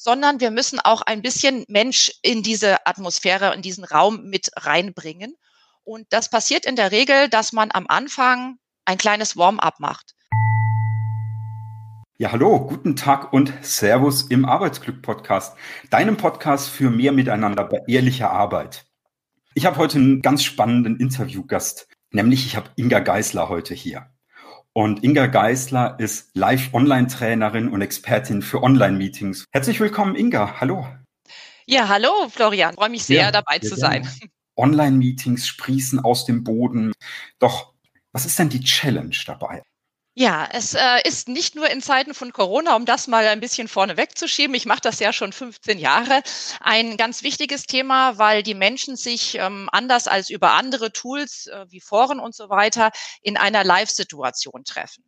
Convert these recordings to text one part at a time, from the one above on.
sondern wir müssen auch ein bisschen Mensch in diese Atmosphäre, in diesen Raum mit reinbringen. Und das passiert in der Regel, dass man am Anfang ein kleines Warm-up macht. Ja, hallo, guten Tag und Servus im Arbeitsglück-Podcast, deinem Podcast für mehr Miteinander bei ehrlicher Arbeit. Ich habe heute einen ganz spannenden Interviewgast, nämlich ich habe Inga Geisler heute hier. Und Inga Geisler ist Live-Online-Trainerin und Expertin für Online-Meetings. Herzlich willkommen, Inga. Hallo. Ja, hallo, Florian. Freue mich sehr, ja, dabei zu sein. Online-Meetings sprießen aus dem Boden. Doch, was ist denn die Challenge dabei? Ja, es äh, ist nicht nur in Zeiten von Corona, um das mal ein bisschen vorne wegzuschieben. Ich mache das ja schon 15 Jahre. Ein ganz wichtiges Thema, weil die Menschen sich ähm, anders als über andere Tools äh, wie Foren und so weiter in einer Live-Situation treffen.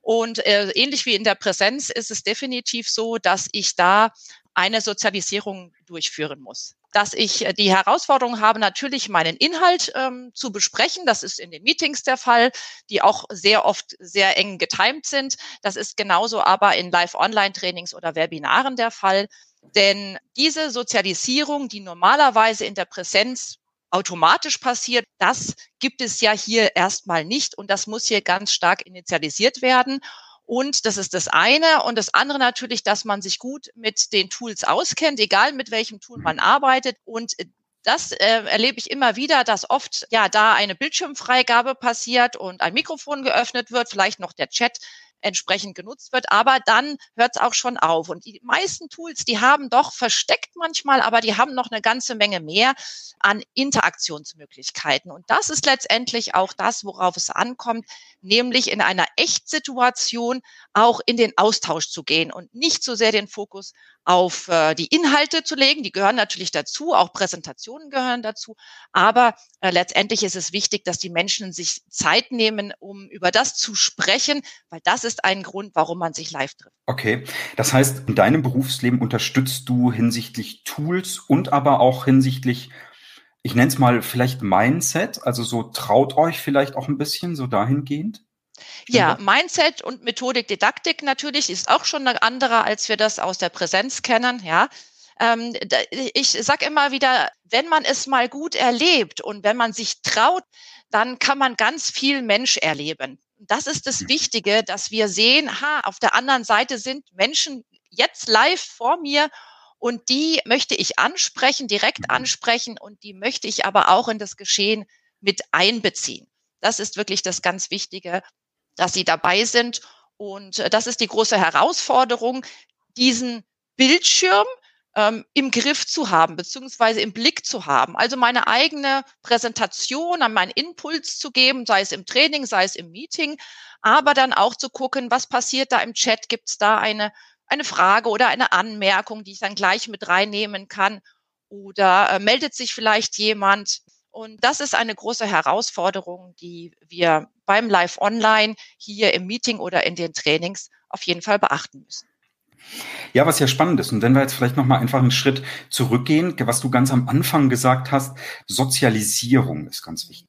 Und äh, ähnlich wie in der Präsenz ist es definitiv so, dass ich da eine Sozialisierung durchführen muss dass ich äh, die Herausforderung habe, natürlich meinen Inhalt ähm, zu besprechen. Das ist in den Meetings der Fall, die auch sehr oft sehr eng getimt sind. Das ist genauso aber in Live-Online-Trainings oder Webinaren der Fall. Denn diese Sozialisierung, die normalerweise in der Präsenz automatisch passiert, das gibt es ja hier erstmal nicht und das muss hier ganz stark initialisiert werden. Und das ist das eine. Und das andere natürlich, dass man sich gut mit den Tools auskennt, egal mit welchem Tool man arbeitet. Und äh, das äh, erlebe ich immer wieder, dass oft ja da eine Bildschirmfreigabe passiert und ein Mikrofon geöffnet wird, vielleicht noch der Chat entsprechend genutzt wird. Aber dann hört es auch schon auf. Und die meisten Tools, die haben doch versteckt manchmal, aber die haben noch eine ganze Menge mehr an Interaktionsmöglichkeiten. Und das ist letztendlich auch das, worauf es ankommt, nämlich in einer Echtsituation auch in den Austausch zu gehen und nicht so sehr den Fokus auf äh, die Inhalte zu legen. Die gehören natürlich dazu, auch Präsentationen gehören dazu. Aber äh, letztendlich ist es wichtig, dass die Menschen sich Zeit nehmen, um über das zu sprechen, weil das ist ein Grund, warum man sich live trifft. Okay, das heißt, in deinem Berufsleben unterstützt du hinsichtlich Tools und aber auch hinsichtlich ich nenne es mal vielleicht Mindset, also so traut euch vielleicht auch ein bisschen so dahingehend? Ja, Mindset und Methodik, Didaktik natürlich ist auch schon eine andere, als wir das aus der Präsenz kennen, ja. Ähm, ich sage immer wieder, wenn man es mal gut erlebt und wenn man sich traut, dann kann man ganz viel Mensch erleben. Das ist das. Wichtige, dass wir sehen, ha, auf der anderen Seite sind Menschen jetzt live vor mir und die möchte ich ansprechen, direkt mhm. ansprechen und die möchte ich aber auch in das Geschehen mit einbeziehen. Das ist wirklich das ganz Wichtige dass sie dabei sind. Und äh, das ist die große Herausforderung, diesen Bildschirm ähm, im Griff zu haben, beziehungsweise im Blick zu haben. Also meine eigene Präsentation an meinen Impuls zu geben, sei es im Training, sei es im Meeting, aber dann auch zu gucken, was passiert da im Chat? Gibt es da eine, eine Frage oder eine Anmerkung, die ich dann gleich mit reinnehmen kann? Oder äh, meldet sich vielleicht jemand? Und das ist eine große Herausforderung, die wir beim Live Online hier im Meeting oder in den Trainings auf jeden Fall beachten müssen. Ja, was ja spannend ist. Und wenn wir jetzt vielleicht nochmal einfach einen Schritt zurückgehen, was du ganz am Anfang gesagt hast, Sozialisierung ist ganz wichtig.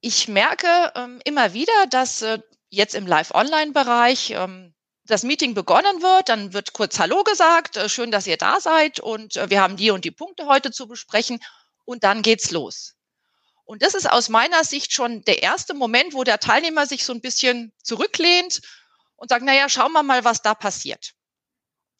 Ich merke ähm, immer wieder, dass äh, jetzt im Live-Online-Bereich ähm, das Meeting begonnen wird, dann wird kurz Hallo gesagt, äh, schön, dass ihr da seid und äh, wir haben die und die Punkte heute zu besprechen und dann geht's los. Und das ist aus meiner Sicht schon der erste Moment, wo der Teilnehmer sich so ein bisschen zurücklehnt und sagt, naja, schauen wir mal, was da passiert.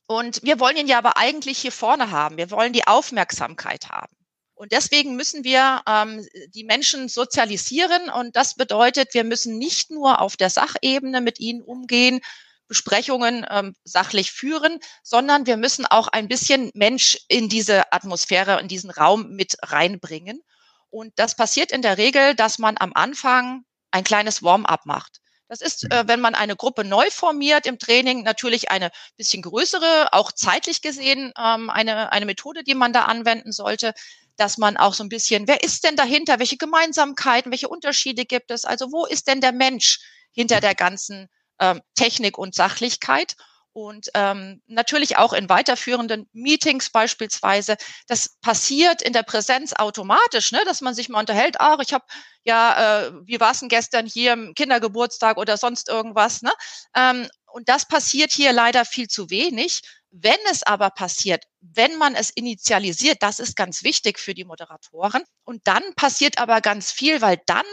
Und wir wollen ihn ja aber eigentlich hier vorne haben. Wir wollen die Aufmerksamkeit haben. Und deswegen müssen wir ähm, die Menschen sozialisieren. Und das bedeutet, wir müssen nicht nur auf der Sachebene mit ihnen umgehen, Besprechungen ähm, sachlich führen, sondern wir müssen auch ein bisschen Mensch in diese Atmosphäre, in diesen Raum mit reinbringen. Und das passiert in der Regel, dass man am Anfang ein kleines Warm-up macht. Das ist, äh, wenn man eine Gruppe neu formiert im Training, natürlich eine bisschen größere, auch zeitlich gesehen, ähm, eine, eine Methode, die man da anwenden sollte, dass man auch so ein bisschen, wer ist denn dahinter? Welche Gemeinsamkeiten, welche Unterschiede gibt es? Also wo ist denn der Mensch hinter der ganzen ähm, Technik und Sachlichkeit. Und ähm, natürlich auch in weiterführenden Meetings beispielsweise. Das passiert in der Präsenz automatisch, ne, dass man sich mal unterhält. Ach, ich habe ja, äh, wie war es denn gestern hier im Kindergeburtstag oder sonst irgendwas. Ne? Ähm, und das passiert hier leider viel zu wenig, Wenn es aber passiert, wenn man es initialisiert, das ist ganz wichtig für die Moderatoren. Und dann passiert aber ganz viel, weil dann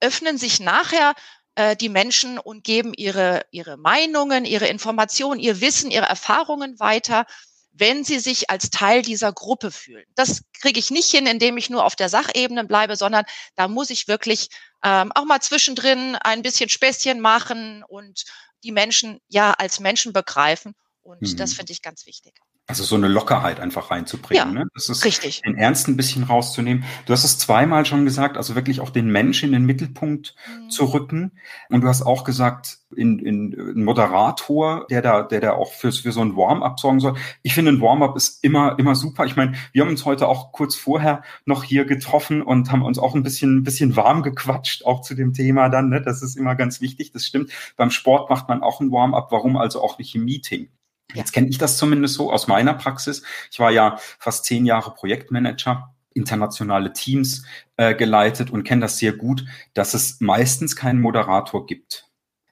öffnen sich nachher äh, die Menschen und geben ihre, ihre Meinungen, ihre Informationen, ihr Wissen, ihre Erfahrungen weiter, wenn sie sich als Teil dieser Gruppe fühlen. Das kriege ich nicht hin, indem ich nur auf der Sachebene bleibe, sondern da muss ich wirklich ähm, auch mal zwischendrin ein bisschen Späßchen machen und die Menschen ja als Menschen begreifen und mhm. das finde ich ganz wichtig. Also so eine Lockerheit einfach reinzubringen. Ja, ne? Das ist richtig. den Ernst ein bisschen rauszunehmen. Du hast es zweimal schon gesagt, also wirklich auch den Menschen in den Mittelpunkt mhm. zu rücken. Und du hast auch gesagt, in, in, ein Moderator, der da, der da auch für, für so ein Warm-up sorgen soll. Ich finde, ein Warm-up ist immer, immer super. Ich meine, wir haben uns heute auch kurz vorher noch hier getroffen und haben uns auch ein bisschen, ein bisschen warm gequatscht, auch zu dem Thema dann. Ne? Das ist immer ganz wichtig. Das stimmt. Beim Sport macht man auch ein Warm-up. Warum also auch nicht im Meeting? Jetzt kenne ich das zumindest so aus meiner Praxis. Ich war ja fast zehn Jahre Projektmanager internationale Teams äh, geleitet und kenne das sehr gut, dass es meistens keinen Moderator gibt.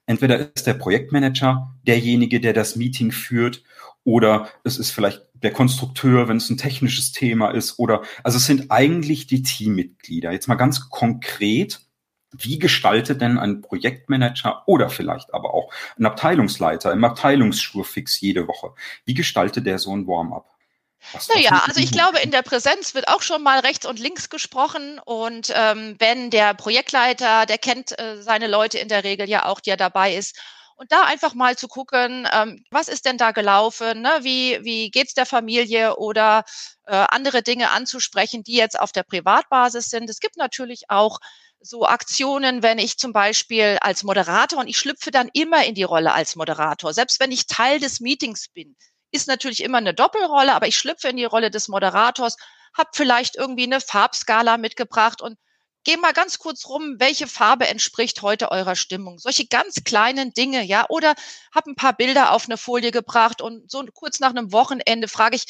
Entweder ist der Projektmanager derjenige, der das Meeting führt, oder es ist vielleicht der Konstrukteur, wenn es ein technisches Thema ist, oder also es sind eigentlich die Teammitglieder. Jetzt mal ganz konkret, wie gestaltet denn ein Projektmanager oder vielleicht aber auch ein Abteilungsleiter im Abteilungsschurfix jede Woche? Wie gestaltet der so ein Warm-up? naja, also ich glaube, in der Präsenz wird auch schon mal rechts und links gesprochen. Und ähm, wenn der Projektleiter, der kennt äh, seine Leute in der Regel ja auch, die er dabei ist. Und da einfach mal zu gucken, ähm, was ist denn da gelaufen, ne? wie, wie geht's der Familie oder äh, andere Dinge anzusprechen, die jetzt auf der Privatbasis sind. Es gibt natürlich auch so Aktionen, wenn ich zum Beispiel als Moderator und ich schlüpfe dann immer in die Rolle als Moderator, selbst wenn ich Teil des Meetings bin, ist natürlich immer eine Doppelrolle, aber ich schlüpfe in die Rolle des Moderators, habe vielleicht irgendwie eine Farbskala mitgebracht und gehe mal ganz kurz rum, welche Farbe entspricht heute eurer Stimmung. Solche ganz kleinen Dinge, ja, oder habe ein paar Bilder auf eine Folie gebracht und so kurz nach einem Wochenende frage ich,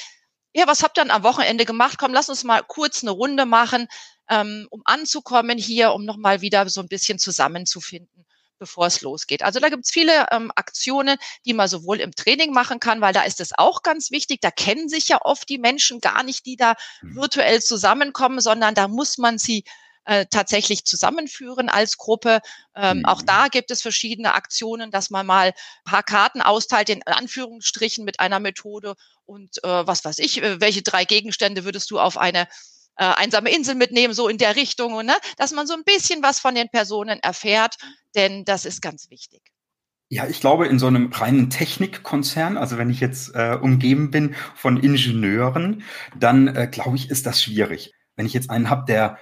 ja, was habt ihr dann am Wochenende gemacht? Komm, lass uns mal kurz eine Runde machen ähm, um anzukommen hier, um nochmal wieder so ein bisschen zusammenzufinden bevor es losgeht. Also da gibt es viele ähm, Aktionen, die man sowohl im Training machen kann, weil da ist es auch ganz wichtig. Da kennen sich ja oft die Menschen gar nicht, die da mhm. virtuell zusammenkommen, sondern da muss man sie äh, tatsächlich zusammenführen als Gruppe. Ähm, mhm. Auch da gibt es verschiedene Aktionen, dass man mal ein paar Karten austeilt, in Anführungsstrichen mit einer Methode und äh, was weiß ich, äh, welche drei Gegenstände würdest du auf eine äh, einsame Insel mitnehmen, so in der Richtung, ne? dass man so ein bisschen was von den Personen erfährt, denn das ist ganz wichtig. Ja, ich glaube, in so einem reinen Technikkonzern, also wenn ich jetzt äh, umgeben bin von Ingenieuren, dann äh, glaube ich, ist das schwierig. Wenn ich jetzt einen habe, der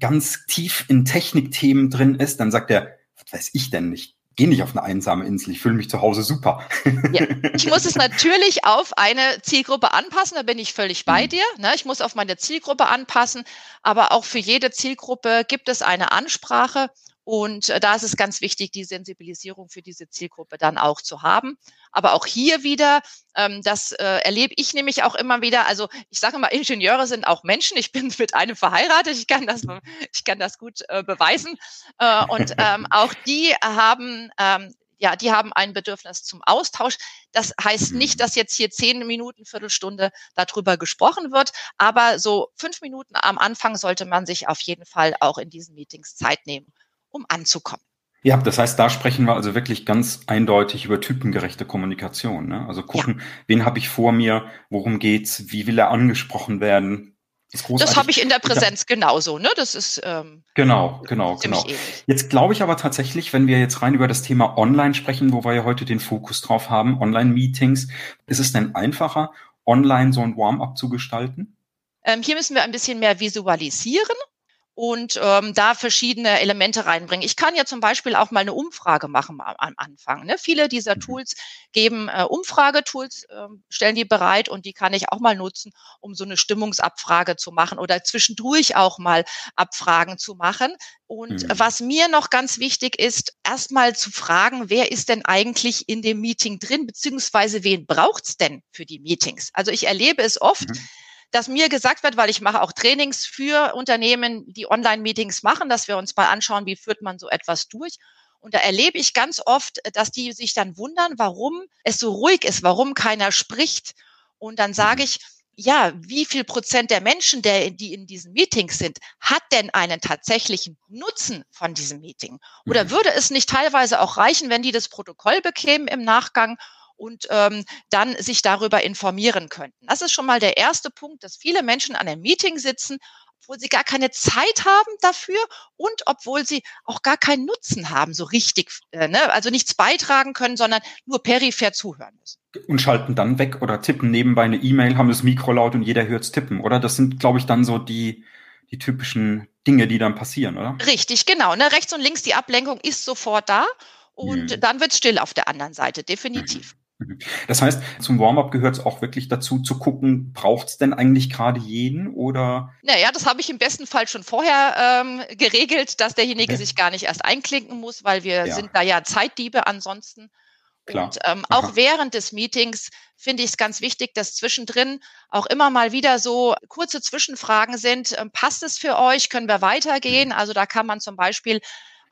ganz tief in Technikthemen drin ist, dann sagt er, was weiß ich denn nicht? Gehe nicht auf eine einsame Insel, ich fühle mich zu Hause super. Ja. Ich muss es natürlich auf eine Zielgruppe anpassen, da bin ich völlig bei mhm. dir. Ne? Ich muss auf meine Zielgruppe anpassen, aber auch für jede Zielgruppe gibt es eine Ansprache und äh, da ist es ganz wichtig, die Sensibilisierung für diese Zielgruppe dann auch zu haben. Aber auch hier wieder, ähm, das äh, erlebe ich nämlich auch immer wieder. Also ich sage immer, Ingenieure sind auch Menschen. Ich bin mit einem verheiratet. Ich kann das, ich kann das gut äh, beweisen. Und ähm, auch die haben ähm, ja, die haben ein Bedürfnis zum Austausch. Das heißt nicht, dass jetzt hier zehn Minuten, Viertelstunde darüber gesprochen wird, aber so fünf Minuten am Anfang sollte man sich auf jeden Fall auch in diesen Meetings Zeit nehmen um anzukommen. Ja, das heißt, da sprechen wir also wirklich ganz eindeutig über typengerechte Kommunikation. Ne? Also gucken, ja. wen habe ich vor mir, worum geht's, wie will er angesprochen werden. Das, das habe ich in der Präsenz genauso. Ne? Das ist ähm, genau, genau, genau. Ähnlich. Jetzt glaube ich aber tatsächlich, wenn wir jetzt rein über das Thema Online sprechen, wo wir ja heute den Fokus drauf haben, Online-Meetings, ist es denn einfacher, online so ein Warm-up zu gestalten? Ähm, hier müssen wir ein bisschen mehr visualisieren und ähm, da verschiedene Elemente reinbringen. Ich kann ja zum Beispiel auch mal eine Umfrage machen am Anfang. Ne? Viele dieser mhm. Tools geben äh, Umfragetools, äh, stellen die bereit und die kann ich auch mal nutzen, um so eine Stimmungsabfrage zu machen oder zwischendurch auch mal Abfragen zu machen. Und mhm. was mir noch ganz wichtig ist, erstmal zu fragen, wer ist denn eigentlich in dem Meeting drin, beziehungsweise wen braucht's denn für die Meetings? Also ich erlebe es oft, mhm dass mir gesagt wird, weil ich mache auch Trainings für Unternehmen, die Online-Meetings machen, dass wir uns mal anschauen, wie führt man so etwas durch. Und da erlebe ich ganz oft, dass die sich dann wundern, warum es so ruhig ist, warum keiner spricht. Und dann sage mhm. ich, ja, wie viel Prozent der Menschen, der, die in diesen Meetings sind, hat denn einen tatsächlichen Nutzen von diesem Meeting? Oder mhm. würde es nicht teilweise auch reichen, wenn die das Protokoll bekämen im Nachgang und ähm, dann sich darüber informieren könnten? Das ist schon mal der erste Punkt, dass viele Menschen an einem Meeting sitzen obwohl sie gar keine Zeit haben dafür und obwohl sie auch gar keinen Nutzen haben, so richtig, äh, ne? also nichts beitragen können, sondern nur peripher zuhören müssen. Und schalten dann weg oder tippen nebenbei eine E-Mail, haben das Mikro laut und jeder hört's tippen, oder? Das sind, glaube ich, dann so die, die typischen Dinge, die dann passieren, oder? Richtig, genau. Ne? Rechts und links die Ablenkung ist sofort da und mhm. dann wird still auf der anderen Seite, definitiv. Mhm. Das heißt, zum Warm-up gehört es auch wirklich dazu zu gucken, braucht es denn eigentlich gerade jeden oder? Naja, das habe ich im besten Fall schon vorher ähm, geregelt, dass derjenige okay. sich gar nicht erst einklinken muss, weil wir ja. sind da ja Zeitdiebe ansonsten. Klar. Und ähm, auch während des Meetings finde ich es ganz wichtig, dass zwischendrin auch immer mal wieder so kurze Zwischenfragen sind. Ähm, passt es für euch? Können wir weitergehen? Mhm. Also da kann man zum Beispiel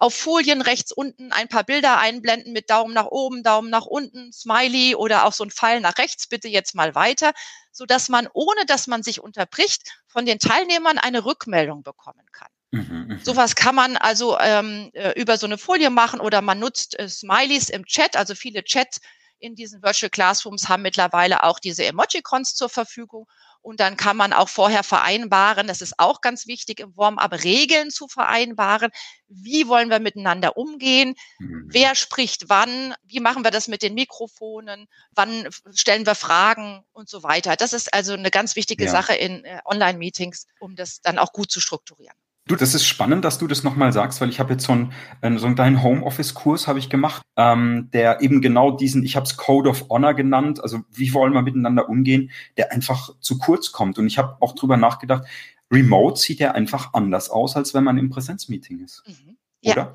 auf Folien rechts unten ein paar Bilder einblenden mit Daumen nach oben, Daumen nach unten, Smiley oder auch so ein Pfeil nach rechts, bitte jetzt mal weiter, so dass man, ohne dass man sich unterbricht, von den Teilnehmern eine Rückmeldung bekommen kann. Mhm, mhm. Sowas kann man also ähm, äh, über so eine Folie machen oder man nutzt äh, Smileys im Chat. Also viele Chats in diesen Virtual Classrooms haben mittlerweile auch diese Emojicons zur Verfügung. Und dann kann man auch vorher vereinbaren, das ist auch ganz wichtig im Warm-up, Regeln zu vereinbaren. Wie wollen wir miteinander umgehen? Mhm. Wer spricht wann? Wie machen wir das mit den Mikrofonen? Wann stellen wir Fragen und so weiter? Das ist also eine ganz wichtige ja. Sache in äh, Online-Meetings, um das dann auch gut zu strukturieren. Du, das ist spannend, dass du das nochmal sagst, weil ich habe jetzt so einen, so einen kleinen Homeoffice-Kurs habe ich gemacht, ähm, der eben genau diesen, ich habe es Code of Honor genannt, also wie wollen wir miteinander umgehen, der einfach zu kurz kommt. Und ich habe auch drüber nachgedacht, Remote sieht ja einfach anders aus, als wenn man im Präsenzmeeting ist. Mhm. Ja. Oder?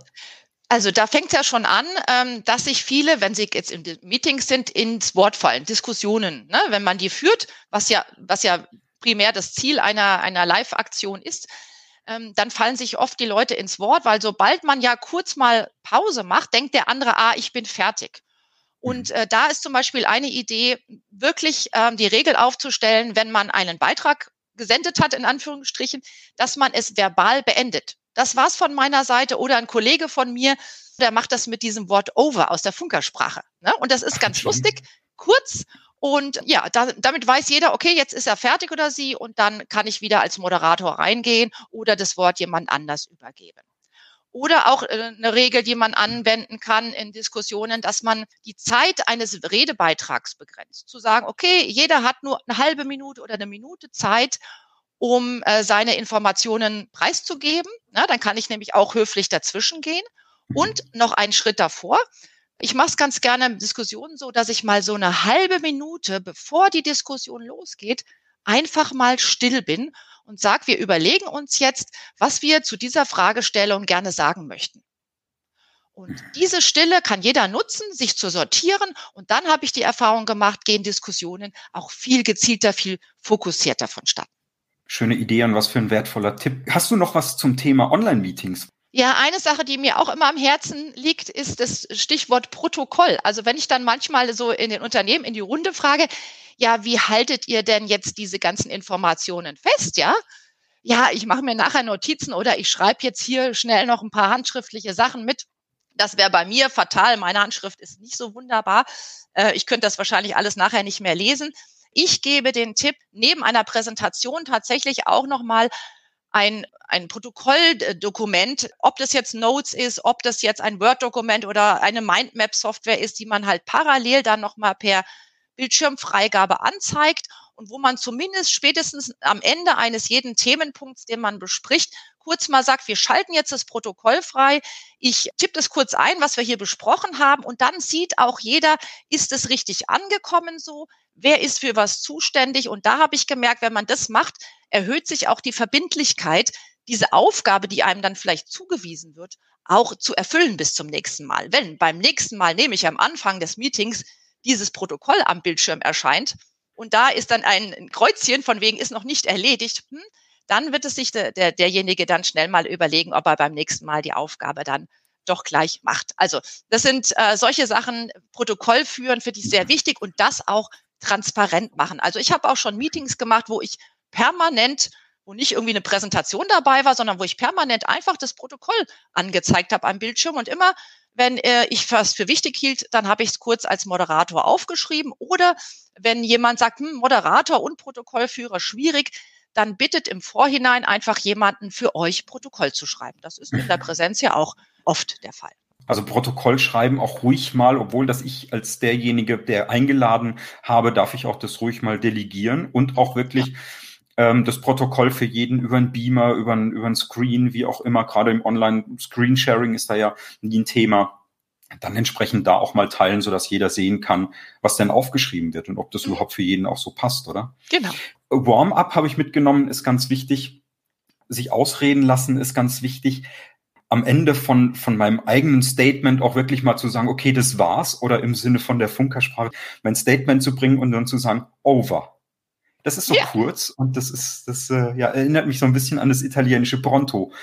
Also da fängt es ja schon an, ähm, dass sich viele, wenn sie jetzt in Meetings sind, ins Wort fallen, Diskussionen. Ne? Wenn man die führt, was ja, was ja primär das Ziel einer, einer Live-Aktion ist, ähm, dann fallen sich oft die Leute ins Wort, weil sobald man ja kurz mal Pause macht, denkt der andere, ah, ich bin fertig. Und mhm. äh, da ist zum Beispiel eine Idee, wirklich ähm, die Regel aufzustellen, wenn man einen Beitrag gesendet hat, in Anführungsstrichen, dass man es verbal beendet. Das war's von meiner Seite oder ein Kollege von mir, der macht das mit diesem Wort over aus der Funkersprache. Ne? Und das ist ganz lustig, kurz und ja, da, damit weiß jeder, okay, jetzt ist er fertig oder sie und dann kann ich wieder als Moderator reingehen oder das Wort jemand anders übergeben. Oder auch äh, eine Regel, die man anwenden kann in Diskussionen, dass man die Zeit eines Redebeitrags begrenzt. Zu sagen, okay, jeder hat nur eine halbe Minute oder eine Minute Zeit, um äh, seine Informationen preiszugeben. Na, dann kann ich nämlich auch höflich dazwischen gehen. Und noch einen Schritt davor, ich mache es ganz gerne in Diskussionen so, dass ich mal so eine halbe Minute, bevor die Diskussion losgeht, einfach mal still bin und sage, wir überlegen uns jetzt, was wir zu dieser Fragestellung gerne sagen möchten. Und diese Stille kann jeder nutzen, sich zu sortieren. Und dann habe ich die Erfahrung gemacht, gehen Diskussionen auch viel gezielter, viel fokussierter vonstatten. Schöne Idee und was für ein wertvoller Tipp. Hast du noch was zum Thema Online-Meetings? Ja, eine Sache, die mir auch immer am Herzen liegt, ist das Stichwort Protokoll. Also wenn ich dann manchmal so in den Unternehmen in die Runde frage, ja, wie haltet ihr denn jetzt diese ganzen Informationen fest, ja? Ja, ich mache mir nachher Notizen oder ich schreibe jetzt hier schnell noch ein paar handschriftliche Sachen mit. Das wäre bei mir fatal. Meine Handschrift ist nicht so wunderbar. Äh, ich könnte das wahrscheinlich alles nachher nicht mehr lesen. Ich gebe den Tipp, neben einer Präsentation tatsächlich auch nochmal ein, ein Protokolldokument, ob das jetzt Notes ist, ob das jetzt ein Word-Dokument oder eine Mindmap-Software ist, die man halt parallel dann nochmal per Bildschirmfreigabe anzeigt und wo man zumindest spätestens am Ende eines jeden Themenpunkts, den man bespricht, kurz mal sagt, wir schalten jetzt das Protokoll frei. Ich tippe das kurz ein, was wir hier besprochen haben und dann sieht auch jeder, ist es richtig angekommen so? Wer ist für was zuständig? Und da habe ich gemerkt, wenn man das macht, erhöht sich auch die Verbindlichkeit, diese Aufgabe, die einem dann vielleicht zugewiesen wird, auch zu erfüllen bis zum nächsten Mal. Wenn beim nächsten Mal, nämlich am Anfang des Meetings, dieses Protokoll am Bildschirm erscheint und da ist dann ein Kreuzchen von wegen ist noch nicht erledigt, hm, dann wird es sich der, der, derjenige dann schnell mal überlegen, ob er beim nächsten Mal die Aufgabe dann doch gleich macht. Also das sind äh, solche Sachen, Protokoll führen, finde ich sehr wichtig und das auch transparent machen. Also ich habe auch schon Meetings gemacht, wo ich permanent wo nicht irgendwie eine Präsentation dabei war, sondern wo ich permanent einfach das Protokoll angezeigt habe am Bildschirm und immer, wenn äh, ich was für wichtig hielt, dann habe ich es kurz als Moderator aufgeschrieben oder wenn jemand sagt, hm, Moderator und Protokollführer schwierig, dann bittet im Vorhinein einfach jemanden für euch Protokoll zu schreiben. Das ist in der Präsenz ja auch oft der Fall. Also Protokoll schreiben auch ruhig mal, obwohl das ich als derjenige, der eingeladen habe, darf ich auch das ruhig mal delegieren und auch wirklich ja. Ähm, das Protokoll für jeden über einen Beamer, über einen, über einen Screen, wie auch immer, gerade im Online-Screensharing ist da ja nie ein Thema dann entsprechend da auch mal teilen, so dass jeder sehen kann, was denn aufgeschrieben wird und ob das mhm. überhaupt für jeden auch so passt, oder? Genau. Warm-up habe ich mitgenommen, ist ganz wichtig. Sich ausreden lassen ist ganz wichtig. Am Ende von, von meinem eigenen Statement auch wirklich mal zu sagen, okay, das war's, oder im Sinne von der Funkersprache mein Statement zu bringen und dann zu sagen, over. Das ist so ja. kurz und das ist, das äh, ja, erinnert mich so ein bisschen an das italienische Pronto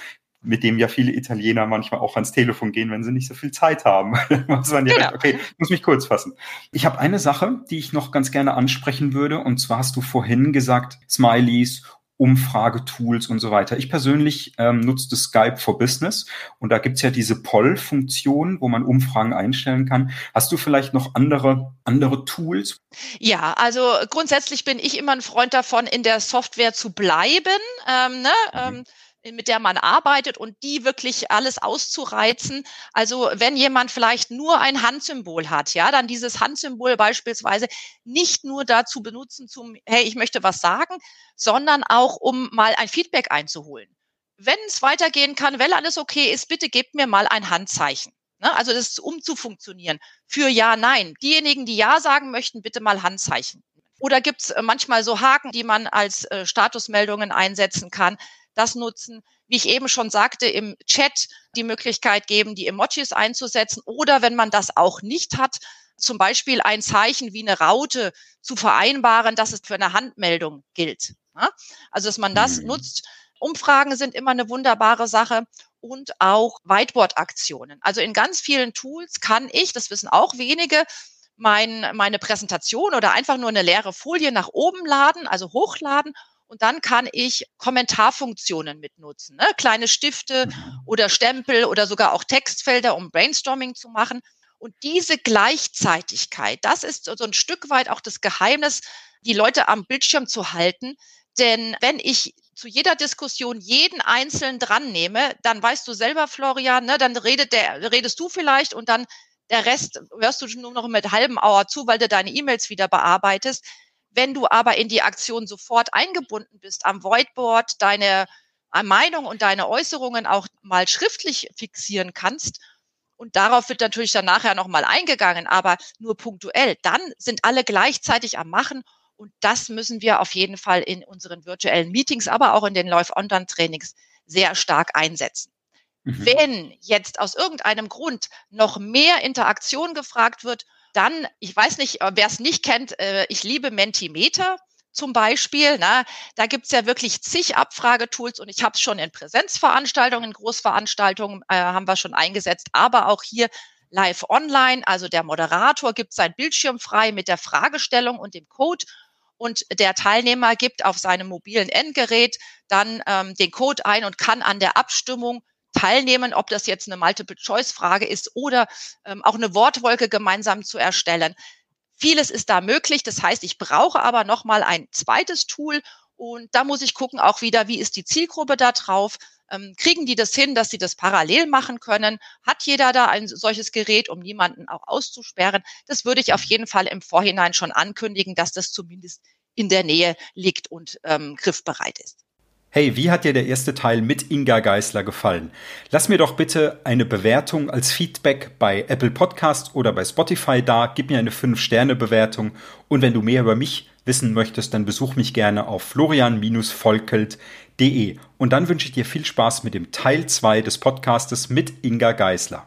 mit dem ja viele Italiener manchmal auch ans Telefon gehen, wenn sie nicht so viel Zeit haben. muss man direkt, genau. okay, muss mich kurz fassen. Ich habe eine Sache, die ich noch ganz gerne ansprechen würde, und zwar hast du vorhin gesagt, Smileys Umfragetools und so weiter. Ich persönlich ähm, nutze Skype for Business und da gibt's ja diese Poll-Funktion, wo man Umfragen einstellen kann. Hast du vielleicht noch andere, andere Tools? Ja, also grundsätzlich bin ich immer ein Freund davon, in der Software zu bleiben. Ähm, ne? Mhm. Ähm, mit der man arbeitet und die wirklich alles auszureizen. Also wenn jemand vielleicht nur ein Handsymbol hat, ja, dann dieses Handsymbol beispielsweise nicht nur dazu benutzen zum, hey, ich möchte was sagen, sondern auch um mal ein Feedback einzuholen. Wenn es weitergehen kann, wenn alles okay ist, bitte gebt mir mal ein Handzeichen. Ne? Also das ist um zu funktionieren. Für Ja, Nein. Diejenigen, die Ja sagen möchten, bitte mal Handzeichen. Oder gibt es äh, manchmal so Haken, die man als äh, Statusmeldungen einsetzen kann das nutzen. Wie ich eben schon sagte, im Chat die Möglichkeit geben, die Emojis einzusetzen oder wenn man das auch nicht hat, zum Beispiel ein Zeichen wie eine Raute zu vereinbaren, dass es für eine Handmeldung gilt. Also, dass man das mhm. nutzt. Umfragen sind immer eine wunderbare Sache und auch Whiteboard-Aktionen. Also in ganz vielen Tools kann ich, das wissen auch wenige, mein, meine Präsentation oder einfach nur eine leere Folie nach oben laden, also hochladen und dann kann ich Kommentarfunktionen mitnutzen, ne? kleine Stifte mhm. oder Stempel oder sogar auch Textfelder, um Brainstorming zu machen. Und diese Gleichzeitigkeit, das ist so ein Stück weit auch das Geheimnis, die Leute am Bildschirm zu halten. Denn wenn ich zu jeder Diskussion jeden einzeln dran nehme, dann weißt du selber, Florian, ne, dann redet der, redest du vielleicht und dann der Rest hörst du nur noch mit halbem Auer zu, weil du deine E-Mails wieder bearbeitest. Wenn du aber in die Aktion sofort eingebunden bist, am Whiteboard deine äh, Meinung und deine Äußerungen auch mal schriftlich fixieren kannst, und darauf wird natürlich dann nachher nochmal eingegangen, aber nur punktuell, dann sind alle gleichzeitig am Machen und das müssen wir auf jeden Fall in unseren virtuellen Meetings, aber auch in den Live-Online-Trainings sehr stark einsetzen. Mhm. Wenn jetzt aus irgendeinem Grund noch mehr Interaktion gefragt wird, dann, ich weiß nicht, äh, wer es nicht kennt, äh, ich liebe Mentimeter zum Beispiel. Na, da gibt's ja wirklich zig Abfragetools und ich habe es schon in Präsenzveranstaltungen, in Großveranstaltungen äh, haben wir schon eingesetzt, aber auch hier live online. Also der Moderator gibt sein Bildschirm frei mit der Fragestellung und dem Code und der Teilnehmer gibt auf seinem mobilen Endgerät dann ähm, den Code ein und kann an der Abstimmung teilnehmen, ob das jetzt eine Multiple-Choice-Frage ist oder ähm, auch eine Wortwolke gemeinsam zu erstellen. Vieles ist da möglich. Das heißt, ich brauche aber noch mal ein zweites Tool und da muss ich gucken auch wieder, wie ist die Zielgruppe da drauf? Ähm, kriegen die das hin, dass sie das parallel machen können? Hat jeder da ein solches Gerät, um niemanden auch auszusperren? Das würde ich auf jeden Fall im Vorhinein schon ankündigen, dass das zumindest in der Nähe liegt und ähm, griffbereit ist. Hey, wie hat dir der erste Teil mit Inga Geisler gefallen? Lass mir doch bitte eine Bewertung als Feedback bei Apple Podcast oder bei Spotify da. Gib mir eine 5-Sterne-Bewertung. Und wenn du mehr über mich wissen möchtest, dann besuch mich gerne auf florian-volkelt.de. Und dann wünsche ich dir viel Spaß mit dem Teil 2 des Podcastes mit Inga Geisler.